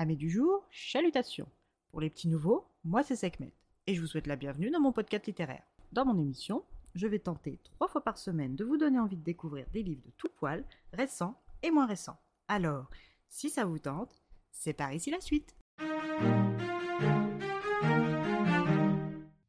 Amis du jour, chalutations. Pour les petits nouveaux, moi c'est Sekhmet et je vous souhaite la bienvenue dans mon podcast littéraire. Dans mon émission, je vais tenter trois fois par semaine de vous donner envie de découvrir des livres de tout poil, récents et moins récents. Alors, si ça vous tente, c'est par ici la suite.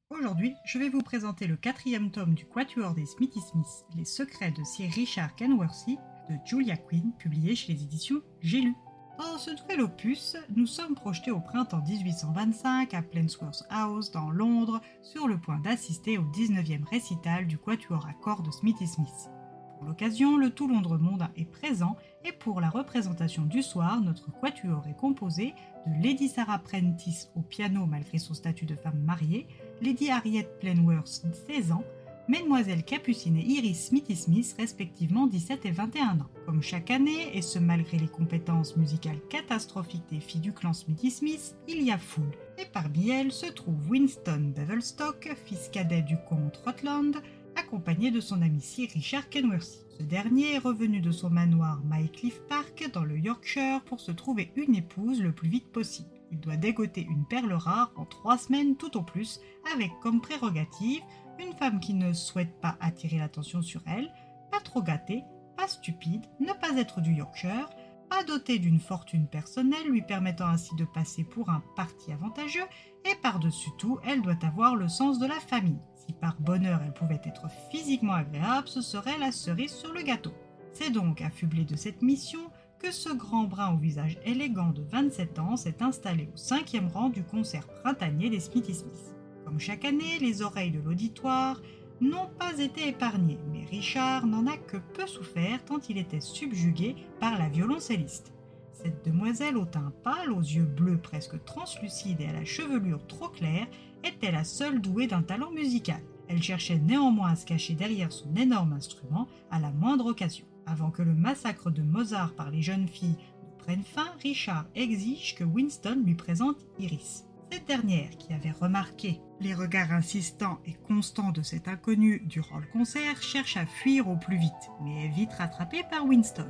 Aujourd'hui, je vais vous présenter le quatrième tome du Quatuor des Smithy Smith, Les secrets de Sir Richard Kenworthy de Julia Quinn, publié chez les éditions J'ai lu. Dans ce nouvel opus, nous sommes projetés au printemps 1825 à Plansworth House dans Londres, sur le point d'assister au 19e récital du Quatuor à cordes de Smithy Smith. Pour l'occasion, le tout Londres mondain est présent et pour la représentation du soir, notre quatuor est composé de Lady Sarah Prentice au piano malgré son statut de femme mariée, Lady Harriet Plainworth 16 ans, Mesdemoiselles Capucine et Iris Smithy Smith respectivement 17 et 21 ans. Comme chaque année, et ce malgré les compétences musicales catastrophiques des filles du clan Smithy Smith, il y a foule. Et parmi elles se trouve Winston Bevelstock, fils cadet du comte Rutland, accompagné de son ami Sir Richard Kenworthy. Ce dernier est revenu de son manoir Mycliffe Park dans le Yorkshire pour se trouver une épouse le plus vite possible. Il doit dégoter une perle rare en trois semaines tout au plus, avec comme prérogative une femme qui ne souhaite pas attirer l'attention sur elle, pas trop gâtée, pas stupide, ne pas être du Yorkshire, pas dotée d'une fortune personnelle lui permettant ainsi de passer pour un parti avantageux, et par-dessus tout, elle doit avoir le sens de la famille. Si par bonheur elle pouvait être physiquement agréable, ce serait la cerise sur le gâteau. C'est donc affublé de cette mission que ce grand brun au visage élégant de 27 ans s'est installé au cinquième rang du concert printanier des Smithy Smith. Comme chaque année, les oreilles de l'auditoire n'ont pas été épargnées, mais Richard n'en a que peu souffert tant il était subjugué par la violoncelliste. Cette demoiselle au teint pâle, aux yeux bleus presque translucides et à la chevelure trop claire, était la seule douée d'un talent musical. Elle cherchait néanmoins à se cacher derrière son énorme instrument à la moindre occasion. Avant que le massacre de Mozart par les jeunes filles ne prenne fin, Richard exige que Winston lui présente Iris. Cette dernière, qui avait remarqué les regards insistants et constants de cet inconnu durant le concert, cherche à fuir au plus vite, mais est vite rattrapée par Winston.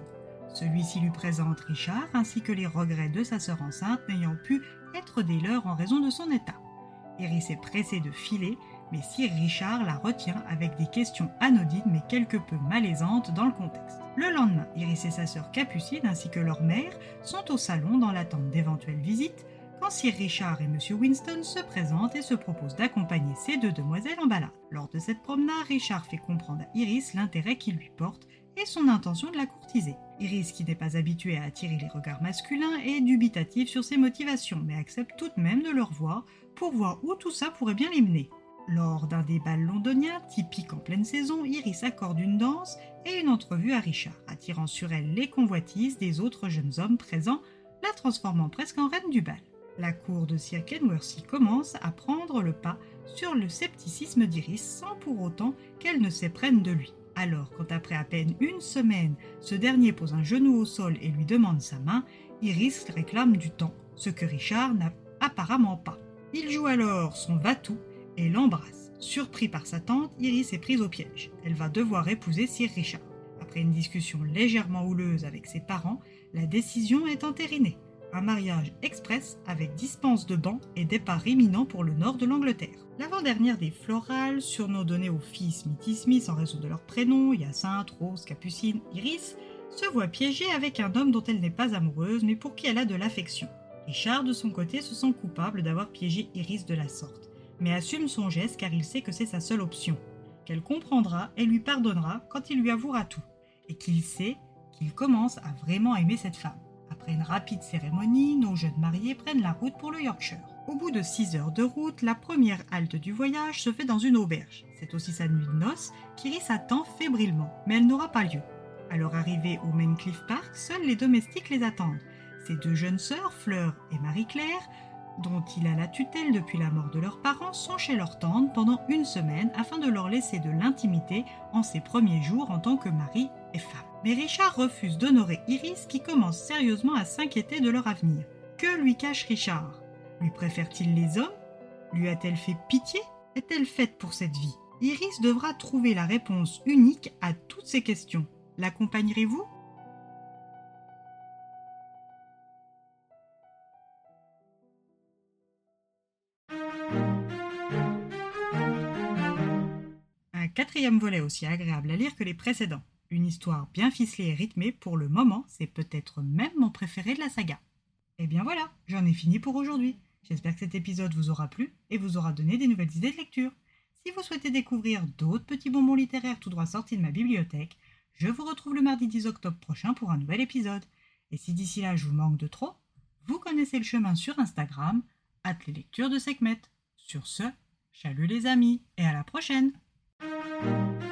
Celui-ci lui présente Richard ainsi que les regrets de sa sœur enceinte n'ayant pu être des leurs en raison de son état. Iris est pressée de filer, mais Sir Richard la retient avec des questions anodines mais quelque peu malaisantes dans le contexte. Le lendemain, Iris et sa sœur Capucine ainsi que leur mère sont au salon dans l'attente d'éventuelles visites quand Richard et M. Winston se présentent et se proposent d'accompagner ces deux demoiselles en balade. Lors de cette promenade, Richard fait comprendre à Iris l'intérêt qu'il lui porte et son intention de la courtiser. Iris, qui n'est pas habituée à attirer les regards masculins, est dubitative sur ses motivations, mais accepte tout de même de le revoir pour voir où tout ça pourrait bien les mener. Lors d'un des bals londoniens, typique en pleine saison, Iris accorde une danse et une entrevue à Richard, attirant sur elle les convoitises des autres jeunes hommes présents, la transformant presque en reine du bal. La cour de Sir Kenworthy commence à prendre le pas sur le scepticisme d'Iris sans pour autant qu'elle ne s'éprenne de lui. Alors, quand après à peine une semaine, ce dernier pose un genou au sol et lui demande sa main, Iris réclame du temps, ce que Richard n'a apparemment pas. Il joue alors son va-tout et l'embrasse. Surpris par sa tante, Iris est prise au piège. Elle va devoir épouser Sir Richard. Après une discussion légèrement houleuse avec ses parents, la décision est entérinée un mariage express avec dispense de banc et départ imminent pour le nord de l'Angleterre. L'avant-dernière des florales, surnom donné aux filles Smithy Smith en raison de leurs prénoms, Hyacinthe, Rose, Capucine, Iris, se voit piégée avec un homme dont elle n'est pas amoureuse mais pour qui elle a de l'affection. Richard, de son côté, se sent coupable d'avoir piégé Iris de la sorte, mais assume son geste car il sait que c'est sa seule option, qu'elle comprendra et lui pardonnera quand il lui avouera tout, et qu'il sait qu'il commence à vraiment aimer cette femme. Après une rapide cérémonie, nos jeunes mariés prennent la route pour le Yorkshire. Au bout de 6 heures de route, la première halte du voyage se fait dans une auberge. C'est aussi sa nuit de noces qu'Iris attend fébrilement, mais elle n'aura pas lieu. À leur arrivée au Maincliffe Park, seuls les domestiques les attendent. Ses deux jeunes sœurs, Fleur et Marie-Claire, dont il a la tutelle depuis la mort de leurs parents, sont chez leur tante pendant une semaine afin de leur laisser de l'intimité en ses premiers jours en tant que mari et femme. Mais Richard refuse d'honorer Iris qui commence sérieusement à s'inquiéter de leur avenir. Que lui cache Richard? Lui préfère-t-il les hommes? Lui a-t-elle fait pitié? Est-elle faite pour cette vie? Iris devra trouver la réponse unique à toutes ces questions. L'accompagnerez-vous? Quatrième volet aussi agréable à lire que les précédents. Une histoire bien ficelée et rythmée, pour le moment, c'est peut-être même mon préféré de la saga. Et bien voilà, j'en ai fini pour aujourd'hui. J'espère que cet épisode vous aura plu et vous aura donné des nouvelles idées de lecture. Si vous souhaitez découvrir d'autres petits bonbons littéraires tout droit sortis de ma bibliothèque, je vous retrouve le mardi 10 octobre prochain pour un nouvel épisode. Et si d'ici là je vous manque de trop, vous connaissez le chemin sur Instagram, hâte les lectures de Sekhmet. Sur ce, chalut les amis et à la prochaine! Thank you.